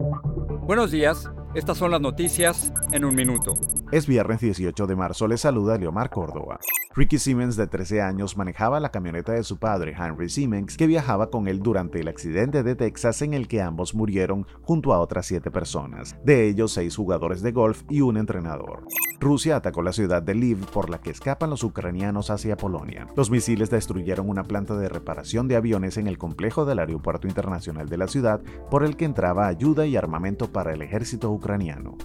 Buenos días, estas son las noticias en un minuto. Es viernes 18 de marzo, le saluda Leomar Córdoba. Ricky Siemens, de 13 años, manejaba la camioneta de su padre, Henry Siemens, que viajaba con él durante el accidente de Texas en el que ambos murieron junto a otras siete personas, de ellos seis jugadores de golf y un entrenador. Rusia atacó la ciudad de Lviv por la que escapan los ucranianos hacia Polonia. Los misiles destruyeron una planta de reparación de aviones en el complejo del aeropuerto internacional de la ciudad por el que entraba ayuda y armamento para el ejército ucraniano.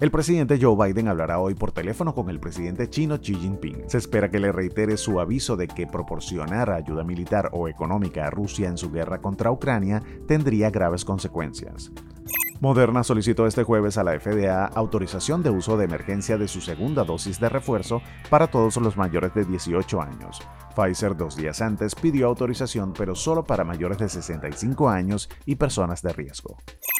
El presidente Joe Biden hablará hoy por teléfono con el presidente chino Xi Jinping. Se espera que le reitere su aviso de que proporcionar ayuda militar o económica a Rusia en su guerra contra Ucrania tendría graves consecuencias. Moderna solicitó este jueves a la FDA autorización de uso de emergencia de su segunda dosis de refuerzo para todos los mayores de 18 años. Pfizer dos días antes pidió autorización pero solo para mayores de 65 años y personas de riesgo.